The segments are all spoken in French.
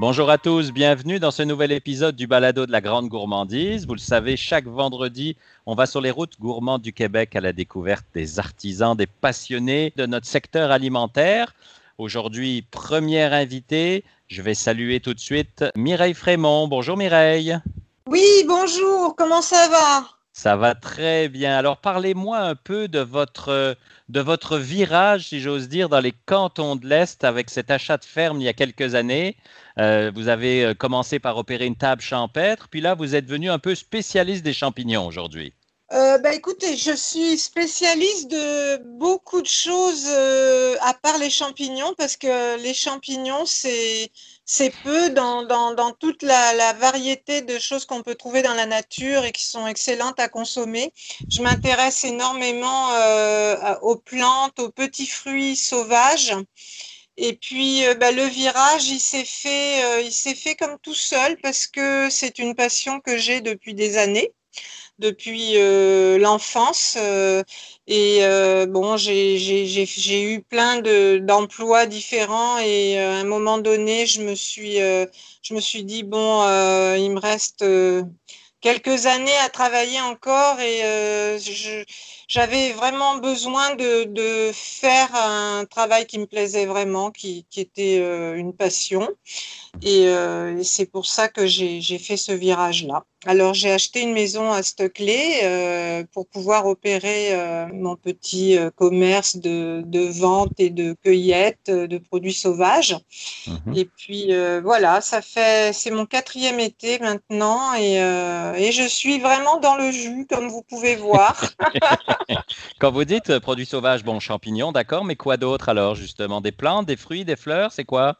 Bonjour à tous, bienvenue dans ce nouvel épisode du Balado de la Grande Gourmandise. Vous le savez, chaque vendredi, on va sur les routes gourmandes du Québec à la découverte des artisans, des passionnés de notre secteur alimentaire. Aujourd'hui, première invitée, je vais saluer tout de suite Mireille Frémont. Bonjour Mireille. Oui, bonjour, comment ça va? Ça va très bien. Alors parlez-moi un peu de votre, de votre virage, si j'ose dire, dans les cantons de l'Est avec cet achat de ferme il y a quelques années. Euh, vous avez euh, commencé par opérer une table champêtre, puis là, vous êtes devenu un peu spécialiste des champignons aujourd'hui. Euh, bah, écoutez, je suis spécialiste de beaucoup de choses euh, à part les champignons parce que les champignons, c'est c'est peu dans, dans, dans toute la, la, variété de choses qu'on peut trouver dans la nature et qui sont excellentes à consommer. Je m'intéresse énormément euh, aux plantes, aux petits fruits sauvages. Et puis, euh, bah, le virage, il s'est fait, euh, il s'est fait comme tout seul parce que c'est une passion que j'ai depuis des années depuis euh, l'enfance. Euh, et euh, bon, j'ai eu plein d'emplois différents et à un moment donné, je me suis, je me suis dit, bon, il me reste quelques années à travailler encore et j'avais vraiment besoin de, de, faire un travail qui me plaisait vraiment, qui, qui était une passion. Et, euh, c'est pour ça que j'ai fait ce virage-là. Alors j'ai acheté une maison à Stockley euh, pour pouvoir opérer euh, mon petit euh, commerce de, de, vente et de cueillette de produits sauvages. Mmh. Et puis voilà, ça fait c'est mon quatrième été maintenant et, et, je suis vraiment dans le jus comme vous pouvez voir. Quand vous dites produits sauvages, bon champignons, d'accord, mais quoi d'autre alors justement? Des plantes, des fruits, des fleurs, c'est quoi?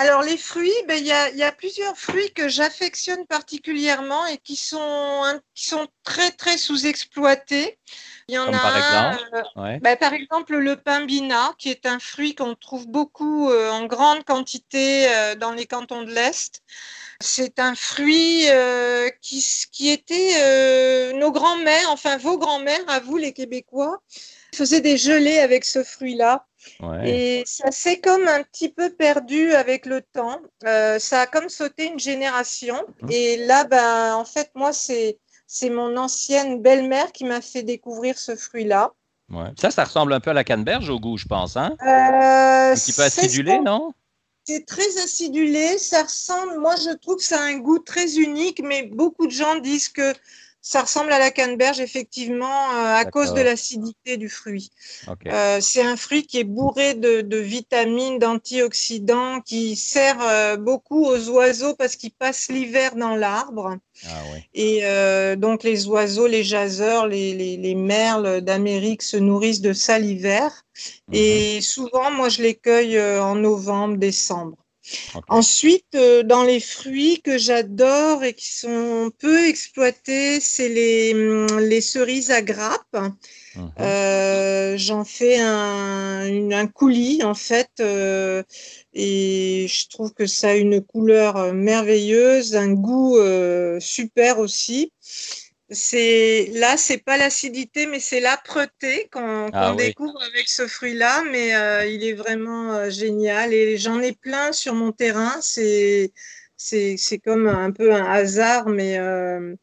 Alors les fruits, ben, il y, a, y, a, plusieurs fruits que j'affectionne particulièrement et qui sont, qui sont très très sous-exploités. Il y en Comme a par exemple, euh, ouais. ben, par exemple le pimbina, qui est un fruit qu'on trouve beaucoup euh, en grande quantité euh, dans les cantons de l'Est. C'est un fruit euh, qui, qui, était euh, nos grands-mères, enfin vos grands-mères, à vous les Québécois, faisaient des gelées avec ce fruit-là. Ouais. Et ça s'est comme un petit peu perdu avec le temps. Euh, ça a comme sauté une génération. Mmh. Et là, ben, en fait, moi, c'est c'est mon ancienne belle-mère qui m'a fait découvrir ce fruit-là. Ouais. Ça, ça ressemble un peu à la canneberge au goût, je pense. Hein? Euh, un petit peu acidulé, non? C'est très acidulé, ça ressemble, moi je trouve que ça a un goût très unique, mais beaucoup de gens disent que ça ressemble à la canneberge, effectivement, euh, à cause de l'acidité du fruit. Okay. Euh, c'est un fruit qui est bourré de, de vitamines, d'antioxydants, qui sert euh, beaucoup aux oiseaux parce qu'ils passent l'hiver dans l'arbre. Ah, oui. Et euh, donc, les oiseaux, les jaseurs, les, les, les merles d'Amérique se nourrissent de ça l'hiver. -hmm. Et souvent, moi, je les cueille en novembre, décembre. Okay. Ensuite, euh, dans les fruits que j'adore et qui sont peu exploités, c'est les, les, cerises à grappes. Mmh. Euh, J'en fais un, une, un, coulis en fait, euh, et je trouve que ça a une couleur merveilleuse, un goût euh, super aussi c'est là, c'est pas l'acidité, mais c'est l'âpreté qu'on qu ah, oui. découvre avec ce fruit-là. Mais euh, il est vraiment euh, génial et j'en ai plein sur mon terrain. C'est c'est comme un peu un hasard, mais euh,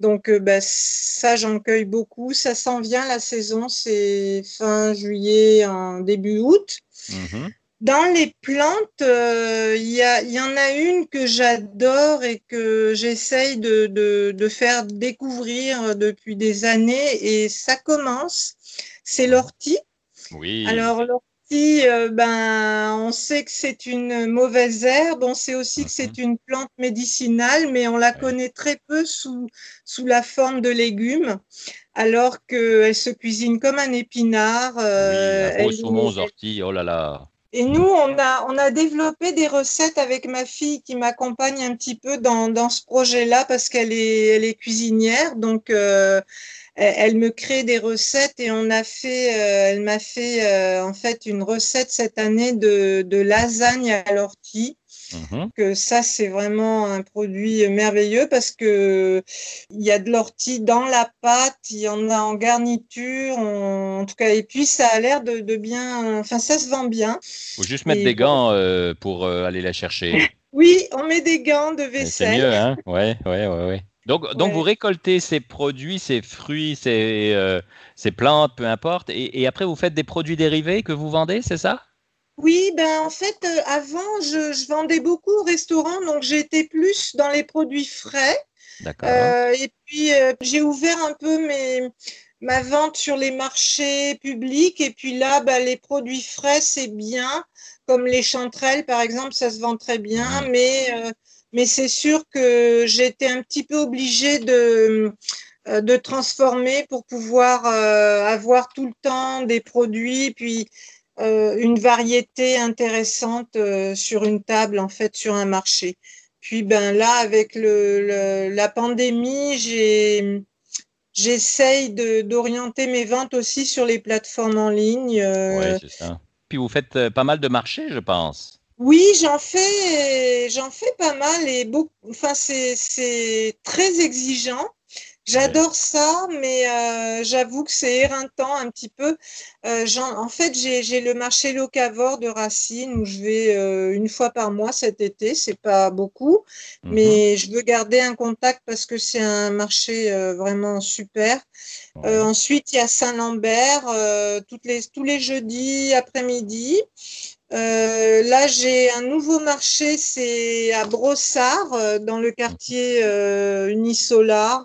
donc bah, ça j'en cueille beaucoup. Ça s'en vient la saison, c'est fin juillet, en début août. Mm -hmm. Dans les plantes, il euh, y, y, en a une que j'adore et que j'essaye de, de, de, faire découvrir depuis des années et ça commence. C'est l'ortie. Oui. Alors l'ortie, euh, ben, on sait que c'est une mauvaise herbe, on sait aussi mm -hmm. que c'est une plante médicinale, mais on la connaît très peu sous, sous la forme de légumes alors qu'elle se cuisine comme un épinard. Euh, oui, un gros saumon aux orties, oh là là. Et nous, on a, on a développé des recettes avec ma fille qui m'accompagne un petit peu dans, dans ce projet-là parce qu'elle est, elle est cuisinière. Donc, euh, elle me crée des recettes et on a fait, euh, elle m'a fait euh, en fait une recette cette année de, de lasagne à l'ortie. Mmh. Que ça, c'est vraiment un produit merveilleux parce que il y a de l'ortie dans la pâte, il y en a en garniture, on, en tout cas, et puis ça a l'air de, de, bien, enfin, ça se vend bien. Faut juste mettre et des gants euh, pour euh, aller la chercher. Oui, on met des gants de vaisselle. C'est mieux, hein Ouais, ouais, ouais, ouais. Donc, donc vous récoltez ces produits, ces fruits, ces, euh, ces plantes, peu importe, et, et, après vous faites des produits dérivés que vous vendez, c'est ça? Oui, ben en fait, euh, avant, je, je, vendais beaucoup au restaurant, donc j'étais plus dans les produits frais. D'accord. Euh, et puis, j'ai ouvert un peu mes, ma vente sur les marchés publics, et puis là, ben, les produits frais, c'est bien, comme les chanterelles, par exemple, ça se vend très bien, mmh. mais mais c'est sûr que j'étais un petit peu obligée de, euh, de transformer pour pouvoir euh, avoir tout le temps des produits, puis euh, une variété intéressante sur une table, en fait, sur un marché. Puis ben là, avec le, la pandémie, j'ai j'essaye d'orienter mes ventes aussi sur les plateformes en ligne. Oui, c'est ça. Puis vous faites pas mal de marchés, je pense. Oui, j'en fais, j'en fais pas mal et beaucoup. Enfin, c'est très exigeant. J'adore ça, mais euh, j'avoue que c'est éreintant un petit peu. Euh, en, fait, j'ai le marché locavore de Racine où je vais euh, une fois par mois cet été. C'est pas beaucoup, mhm. mais je veux garder un contact parce que c'est un marché vraiment super. ensuite, il y a Saint-Lambert les, tous les jeudis après-midi. Euh, là, j'ai un nouveau marché, c'est à Brossard, euh, dans le quartier euh, Unisolar.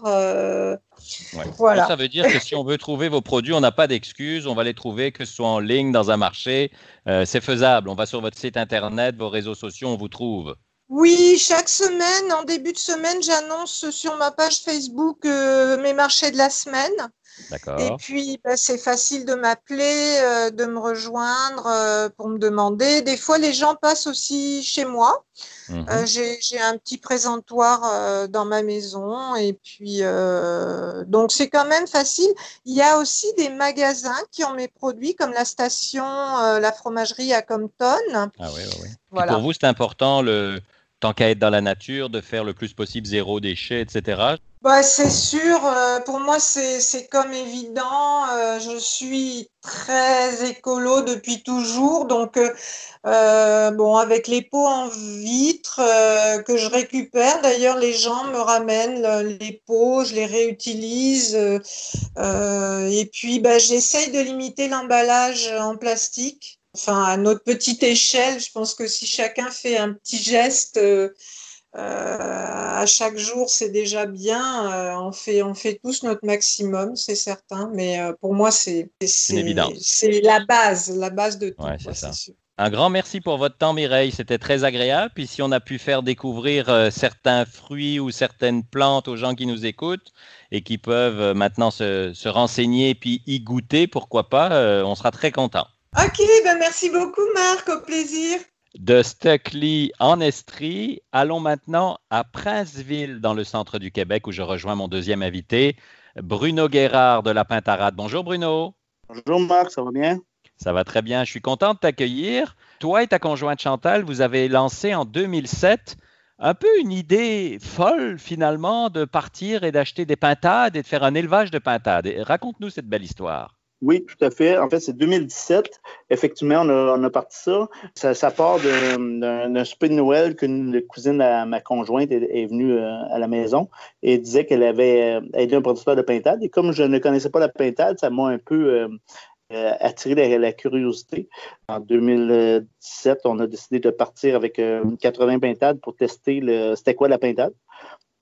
Voilà. Ça veut dire que si on veut trouver vos produits, on n'a pas d'excuses, on va les trouver, que ce soit en ligne, dans un marché. c'est faisable. On va sur votre site internet, vos réseaux sociaux, on vous trouve. Oui, chaque semaine, en début de semaine, j'annonce sur ma page Facebook mes marchés de la semaine. Et puis, bah, c'est facile de m'appeler, euh, de me rejoindre euh, pour me demander. Des fois, les gens passent aussi chez moi. Euh, mhm. J'ai un petit présentoir dans ma maison. Et puis, donc, c'est quand même facile. Il y a aussi des magasins qui ont mes produits, comme la station, la fromagerie à Compton. Ah oui, oui, oui. Voilà. Pour vous, c'est important, le, tant qu'à être dans la nature, de faire le plus possible zéro déchet, etc. Bah, c'est sûr, euh, pour moi c'est comme évident. Euh, je suis très écolo depuis toujours, donc euh, bon avec les pots en vitre que je récupère. D'ailleurs, les gens me ramènent les pots, je les réutilise et puis bah, j'essaye de limiter l'emballage en plastique. Enfin, à notre petite échelle, je pense que si chacun fait un petit geste euh, à chaque jour, c'est déjà bien. Euh, on, fait, on fait tous notre maximum, c'est certain. Mais euh, pour moi, c'est c'est la base, la base de tout. Un grand merci pour votre temps, Mireille. C'était très agréable. Puis si on a pu faire découvrir certains fruits ou certaines plantes aux gens qui nous écoutent et qui peuvent maintenant se, se renseigner puis y goûter, pourquoi pas, on sera très content. Ok, ben merci beaucoup, Marc. Au plaisir de Stuckley en Estrie. Allons maintenant à Princeville, dans le centre du Québec, où je rejoins mon deuxième invité, Bruno Guérard de la Pintarade. Bonjour Bruno. Bonjour Marc, ça va bien? Ça va très bien. Je suis content de t'accueillir. Toi et ta conjointe Chantal, vous avez lancé en 2007 un peu une idée folle finalement de partir et d'acheter des pintades et de faire un élevage de pintades. Raconte-nous cette belle histoire. Oui, tout à fait. En fait, c'est 2017. Effectivement, on a, on a parti ça. ça. Part d'un souper de Noël qu'une cousine à ma conjointe est, venue euh, à la maison et disait qu'elle avait aidé un producteur de pintade. Et comme je ne connaissais pas la pintade, ça m'a un peu euh, euh, attiré la, curiosité. En 2017, on a décidé de partir avec 80 pintades pour tester c'était quoi la pintade.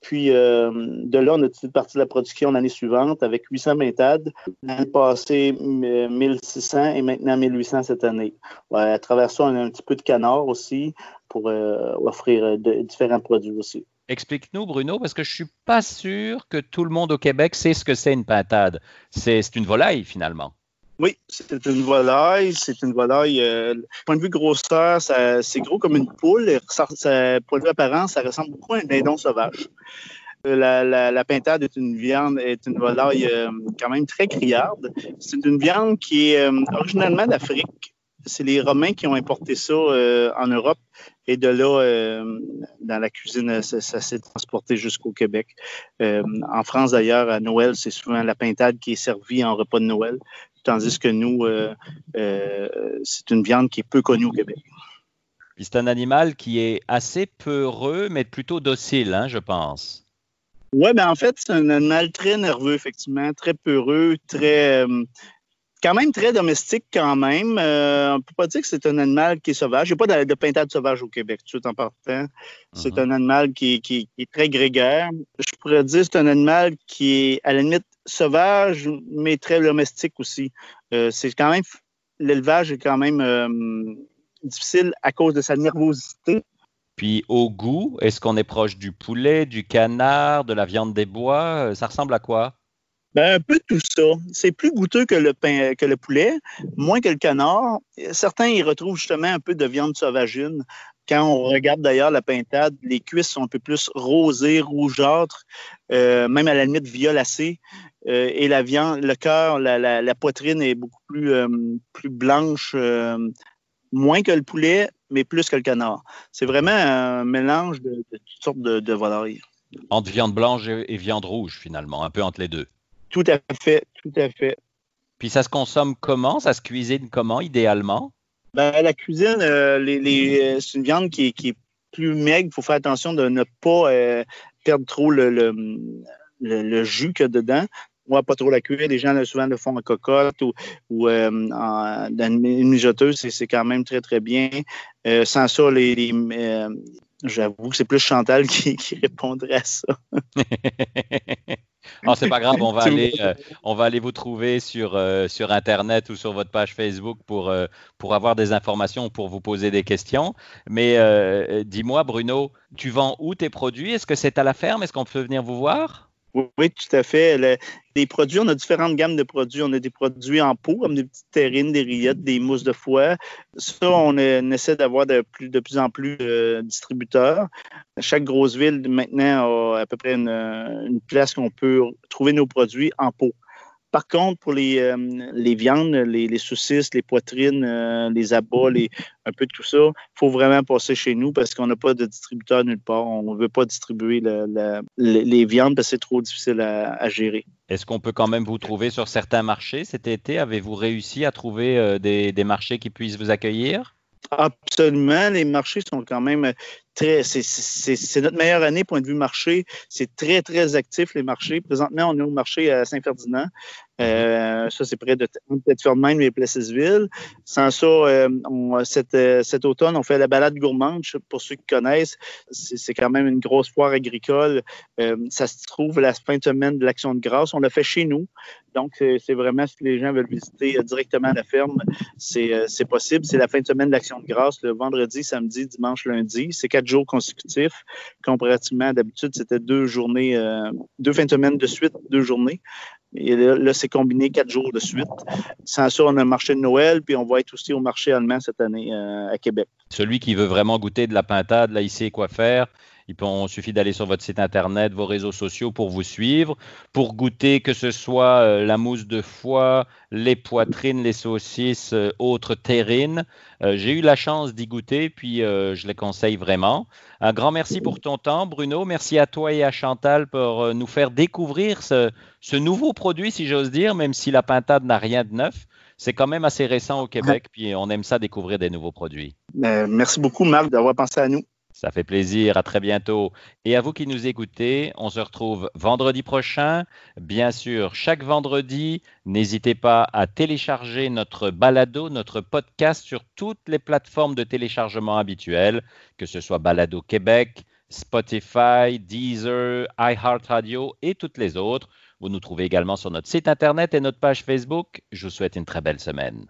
Puis euh, de là, on a de partir de la production l'année suivante avec 800 pintades. L'année passée, 1600 et maintenant 1800 cette année. à travers ça, on a un petit peu de canard aussi pour euh, offrir euh, différents produits aussi. Explique-nous, Bruno, parce que je ne suis pas sûr que tout le monde au Québec sait ce que c'est une pintade. C'est une volaille, finalement. Oui, c'est une volaille. C'est une volaille. Euh, point de vue grosseur, c'est gros comme une poule. Ça, point de vue apparence, ça ressemble beaucoup à un dindon sauvage. Euh, la, pintade est une viande, est une volaille euh, quand même très criarde. C'est une viande qui est euh, d'Afrique. C'est les Romains qui ont importé ça en Europe et de là, dans la cuisine, ça, ça s'est transporté jusqu'au Québec. en France, d'ailleurs, à Noël, c'est souvent la pintade qui est servie en repas de Noël tandis que nous, euh, euh, c'est une viande qui est peu connue au Québec. Puis c'est un animal qui est assez peureux, mais plutôt docile, hein, je pense. Oui, ben en fait, c'est un animal très nerveux, effectivement, très peureux, très. Euh, quand même très domestique, quand même. Euh, on ne peut pas dire que c'est un animal qui est sauvage. Il n'y a pas de, de, pintade sauvage au Québec, tout en partant. C'est mhm. un animal qui, est très grégaire. Je pourrais dire que c'est un animal qui est, à la limite, sauvage, mais très domestique aussi. Euh, c'est quand même. L'élevage est quand même difficile à cause de sa nervosité. Puis au goût, est-ce qu'on est proche du poulet, du canard, de la viande des bois? Euh, ça ressemble à quoi? Ben, un peu tout ça. C'est plus goûteux que le, pain, que le poulet, moins que le canard. Certains y retrouvent justement un peu de viande sauvagine. Quand on regarde d'ailleurs la pintade, les cuisses sont un peu plus rosées, rougeâtres, euh, même à la limite violacées. Euh, et la viande, le cœur, la, poitrine est beaucoup plus, plus blanche, moins que le poulet, mais plus que le canard. C'est vraiment un mélange de, toutes sortes de, volailles. Entre viande blanche et, viande rouge, finalement, un peu entre les deux. Tout à fait, tout à fait. Puis ça se consomme comment? Ça se cuisine comment, idéalement? Ben, la cuisine, euh, les, c'est une viande qui, est plus maigre. Il faut faire attention de ne pas euh, perdre trop le, le jus qu'il y a dedans va pas trop la cuire. Les gens souvent le font en cocotte ou, ou euh, dans une mijoteuse, c'est quand même très, très bien. Euh, sans ça, les, euh, j'avoue que c'est plus Chantal qui, répondrait à ça. non, c'est pas grave, on va aller, on va aller vous trouver sur, sur Internet ou sur votre page Facebook pour, pour avoir des informations, pour vous poser des questions. Mais dis-moi, Bruno, tu vends où tes produits? Est-ce que c'est à la ferme? Est-ce qu'on peut venir vous voir? Oui, tout à fait. les produits, on a différentes gammes de produits. On a des produits en pot, comme des petites terrines, des rillettes, des mousses de foie. Ça, on, essaie d'avoir de plus, en plus de distributeurs. Chaque grosse ville, maintenant, a à peu près une, une place qu'on peut trouver nos produits en pot. Par contre, pour les, euh, les viandes, les, saucisses, les poitrines, euh, les abats, un peu de tout ça, il faut vraiment passer chez nous parce qu'on n'a pas de distributeur nulle part. On ne veut pas distribuer les viandes parce que c'est trop difficile à, gérer. Est-ce qu'on peut quand même vous trouver sur certains marchés cet été? Avez-vous réussi à trouver euh, des, des marchés qui puissent vous accueillir? Absolument. Les marchés sont quand même C'est notre meilleure année, point de vue marché. C'est très, très actif, les marchés. Présentement, on est au marché à Saint-Ferdinand. Euh, ça, c'est près de Tête-Ferdinand et Plessisville. Sans ça, euh, euh, cet, automne, on fait la balade gourmande. Pour ceux qui connaissent, c'est quand même une grosse foire agricole. ça se trouve la fin de semaine de l'Action de grâce. On l'a fait chez nous. Donc, c'est vraiment si les gens veulent visiter directement la ferme, c'est possible. C'est la fin de semaine de l'Action de grâce, le vendredi, samedi, dimanche, lundi. C'est quatre jours consécutifs. Comparativement, d'habitude, c'était deux journées, deux fins de semaine de suite, deux journées. Et là, c'est combiné quatre jours de suite. Sans ça, on a un marché de Noël, puis on va être aussi au marché allemand cette année euh, à Québec. Celui qui veut vraiment goûter de la pintade, là, il sait quoi faire. Il suffit d'aller sur votre site internet, vos réseaux sociaux pour vous suivre, pour goûter que ce soit euh, la mousse de foie, les poitrines, les saucisses, euh, autres terrines. Euh, j'ai eu la chance d'y goûter, puis je les conseille vraiment. Un grand merci pour ton temps, Bruno. Merci à toi et à Chantal pour nous faire découvrir ce, ce nouveau produit, si j'ose dire, même si la pintade n'a rien de neuf c'est quand même assez récent au Québec, puis on aime ça découvrir des nouveaux produits. merci beaucoup, Marc, d'avoir pensé à nous. Ça fait plaisir. À très bientôt. Et à vous qui nous écoutez, on se retrouve vendredi prochain. Bien sûr, chaque vendredi, n'hésitez pas à télécharger notre balado, notre podcast sur toutes les plateformes de téléchargement habituelles, que ce soit Balado Québec, Spotify, Deezer, iHeartRadio et toutes les autres. Vous nous trouvez également sur notre site Internet et notre page Facebook. Je vous souhaite une très belle semaine.